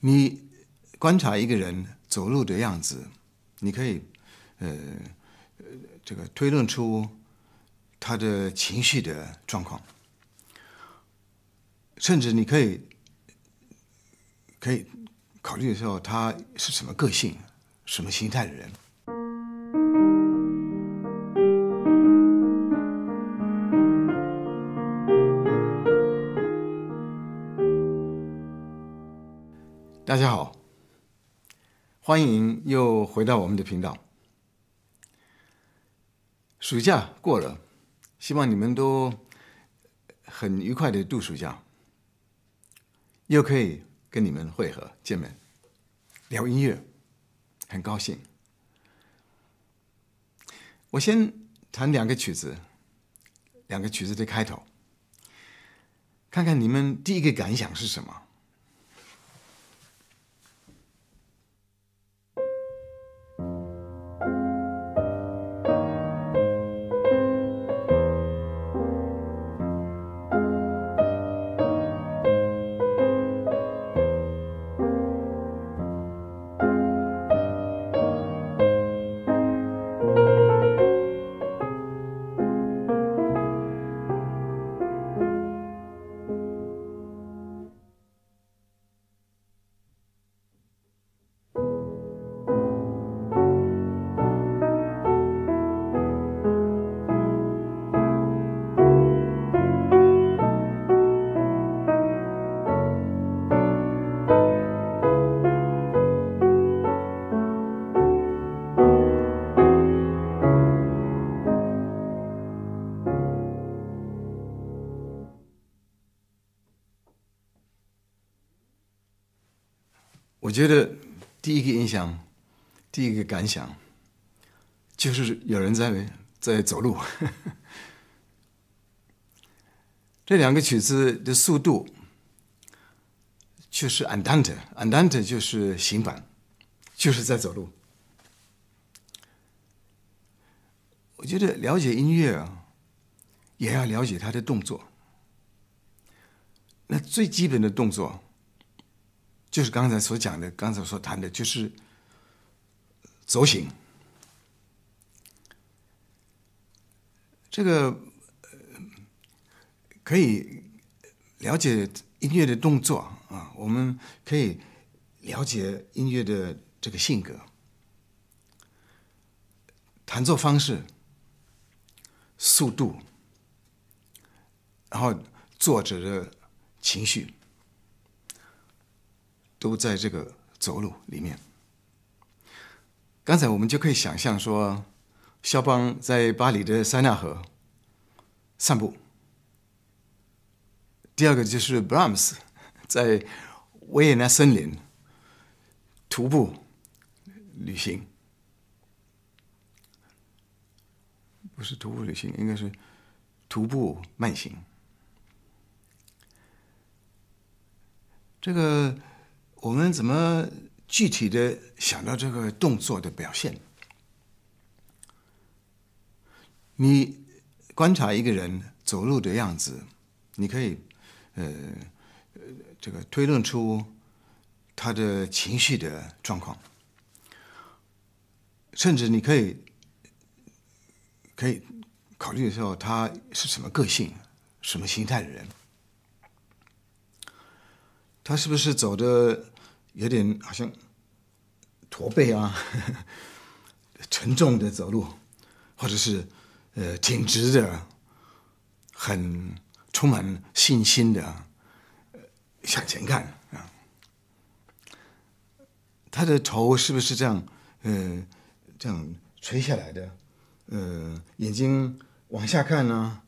你观察一个人走路的样子，你可以呃这个推论出他的情绪的状况，甚至你可以可以考虑的时候，他是什么个性、什么心态的人。大家好，欢迎又回到我们的频道。暑假过了，希望你们都很愉快的度暑假，又可以跟你们会合见面，聊音乐，很高兴。我先弹两个曲子，两个曲子的开头，看看你们第一个感想是什么。我觉得第一个印象，第一个感想，就是有人在在走路。这两个曲子的速度就是 andante，andante 就是行板，就是在走路。我觉得了解音乐啊，也要了解它的动作。那最基本的动作。就是刚才所讲的，刚才所谈的，就是走形。这个可以了解音乐的动作啊，我们可以了解音乐的这个性格、弹奏方式、速度，然后作者的情绪。都在这个走路里面。刚才我们就可以想象说，肖邦在巴黎的塞纳河散步。第二个就是 Brahms 在维也纳森林徒步旅行，不是徒步旅行，应该是徒步慢行。这个。我们怎么具体的想到这个动作的表现？你观察一个人走路的样子，你可以呃这个推论出他的情绪的状况，甚至你可以可以考虑的时候，他是什么个性、什么心态的人。他是不是走的有点好像驼背啊，沉重的走路，或者是呃挺直的，很充满信心的向前看啊？他的头是不是这样呃这样垂下来的？呃，眼睛往下看呢，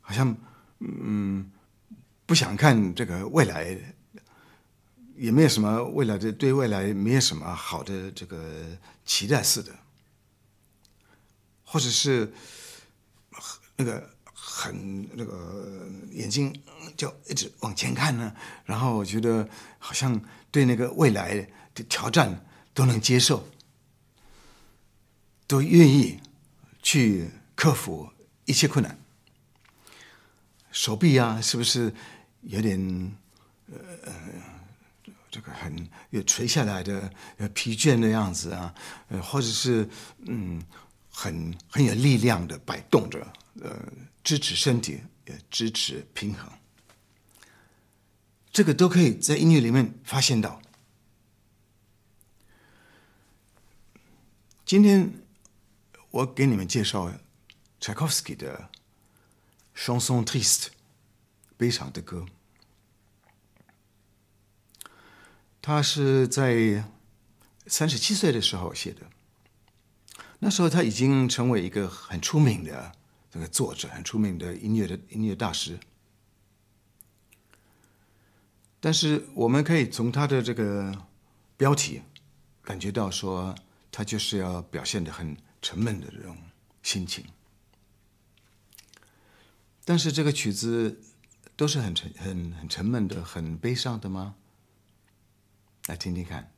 好像嗯不想看这个未来。也没有什么未来的，对未来没有什么好的这个期待似的，或者是那个很那个眼睛就一直往前看呢，然后我觉得好像对那个未来的挑战都能接受，都愿意去克服一切困难。手臂啊，是不是有点呃？这个很有垂下来的呃疲倦的样子啊，呃，或者是嗯很很有力量的摆动着，呃，支持身体，也支持平衡。这个都可以在音乐里面发现到。今天我给你们介绍柴可夫斯基的《chanson triste》悲伤的歌。他是在三十七岁的时候写的，那时候他已经成为一个很出名的这个作者，很出名的音乐的音乐大师。但是我们可以从他的这个标题感觉到，说他就是要表现的很沉闷的这种心情。但是这个曲子都是很沉、很很沉闷的、很悲伤的吗？来听听看。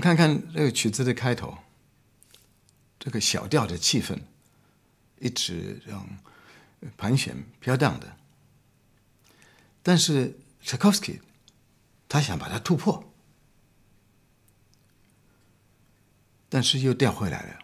看看这个曲子的开头，这个小调的气氛一直这样盘旋飘荡的，但是 Czakowski 他想把它突破，但是又调回来了。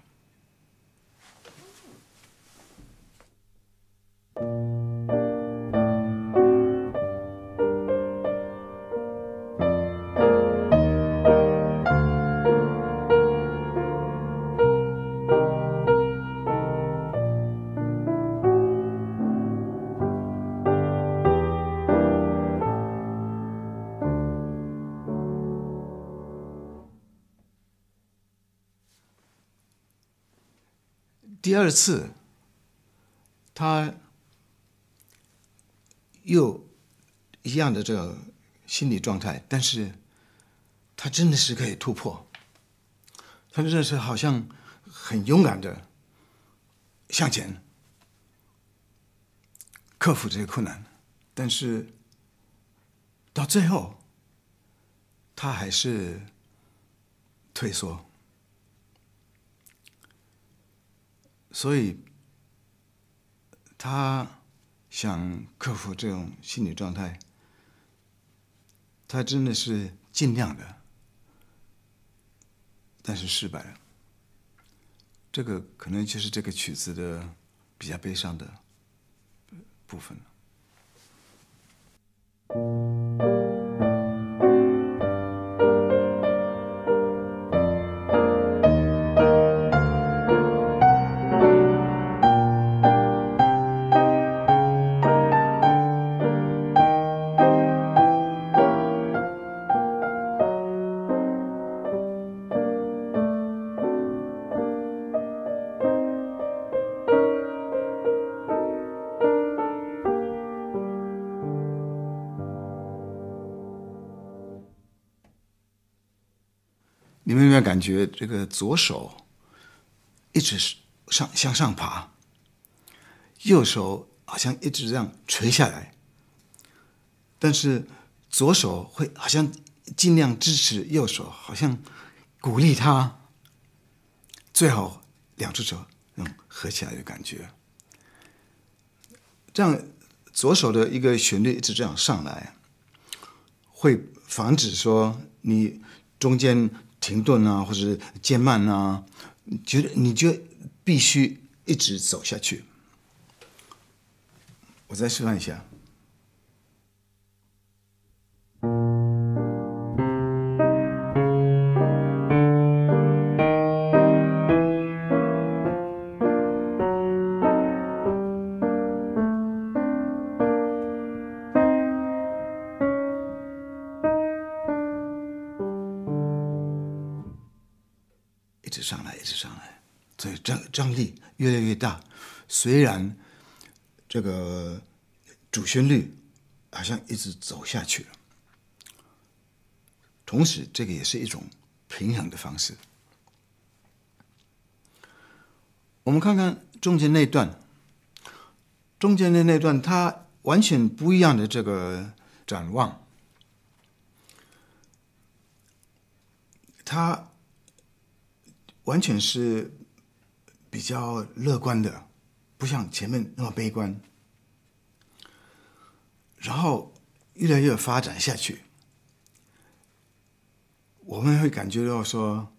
第二次，他又一样的这个心理状态，但是他真的是可以突破，他真的是好像很勇敢的向前克服这些困难，但是到最后，他还是退缩。所以，他想克服这种心理状态，他真的是尽量的，但是失败了。这个可能就是这个曲子的比较悲伤的部分了感觉这个左手一直上向上爬，右手好像一直这样垂下来，但是左手会好像尽量支持右手，好像鼓励他，最好两只手嗯合起来的感觉，这样左手的一个旋律一直这样上来，会防止说你中间。停顿啊，或者渐慢啊，觉得你就必须一直走下去。我再示范一下。一直上来，一直上来，所以张张力越来越大。虽然这个主旋律好像一直走下去了，同时这个也是一种平衡的方式。我们看看中间那段，中间的那段，它完全不一样的这个展望，它。完全是比较乐观的，不像前面那么悲观。然后越来越发展下去，我们会感觉到说，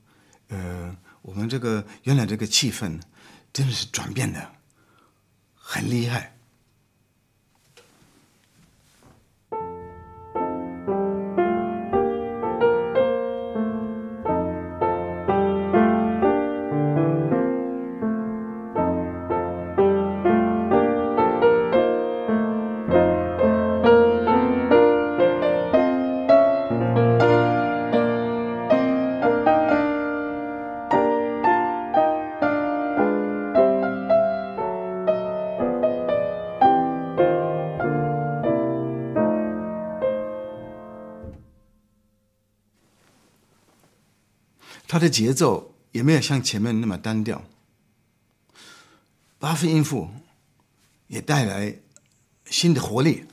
呃，我们这个原来这个气氛真的是转变的很厉害。它的节奏也没有像前面那么单调，八分音符也带来新的活力、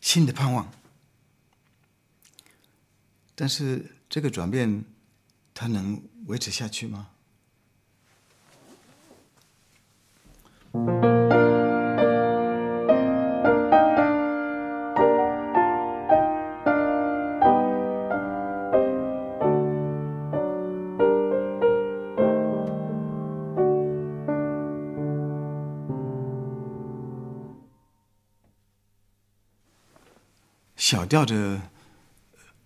新的盼望。但是这个转变，它能维持下去吗？调的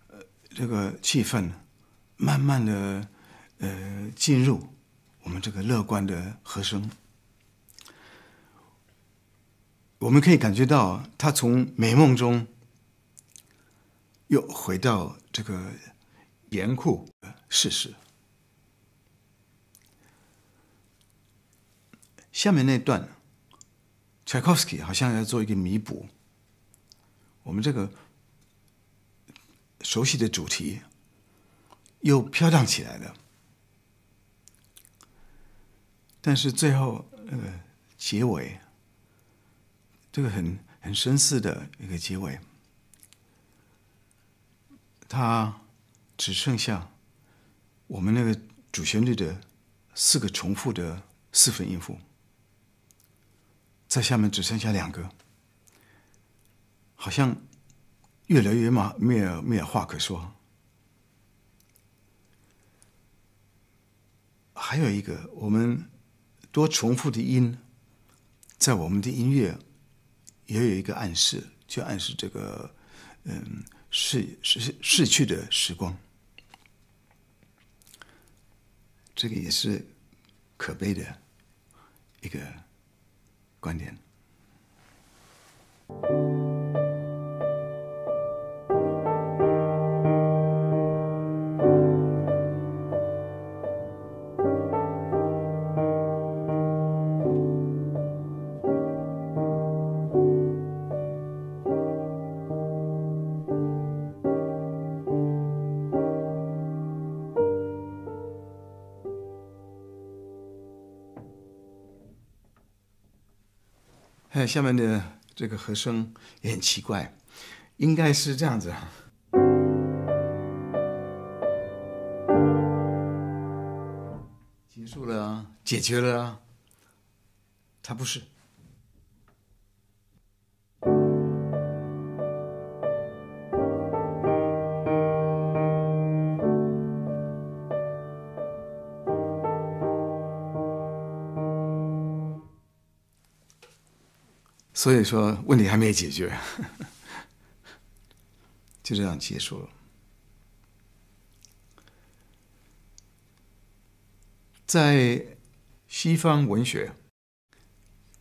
呃这个气氛，慢慢的呃进入我们这个乐观的和声，我们可以感觉到他从美梦中又回到这个严酷的事实。下面那段，Tchaikovsky 好像要做一个弥补，我们这个熟悉的主题又飘荡起来了。但是最后那个结尾，这个很很深思的一个结尾，它只剩下我们那个主旋律的四个重复的四分音符，在下面只剩下两个，好像越来越嘛没有没有话可说。还有一个我们。多重复的音，在我们的音乐也有一个暗示，就暗示这个嗯逝逝逝去的时光，这个也是可悲的一个观点。下面的这个和声也很奇怪，应该是这样子，结束了啊，解决了，啊。他不是。所以说，问题还没解决，就这样结束了。在西方文学，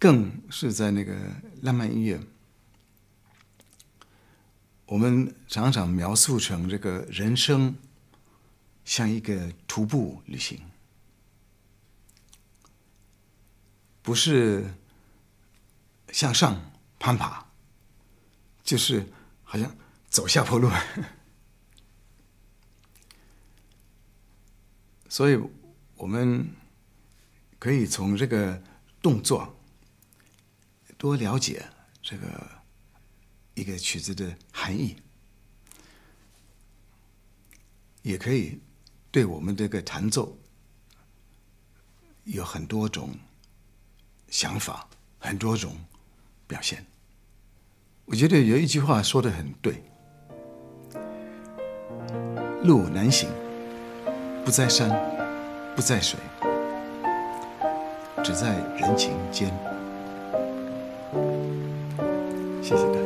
更是在那个浪漫音乐，我们常常描述成这个人生像一个徒步旅行，不是。向上攀爬，就是好像走下坡路，所以我们可以从这个动作多了解这个一个曲子的含义，也可以对我们这个弹奏有很多种想法，很多种。表现，我觉得有一句话说的很对：“路难行，不在山，不在水，只在人情间。”谢谢。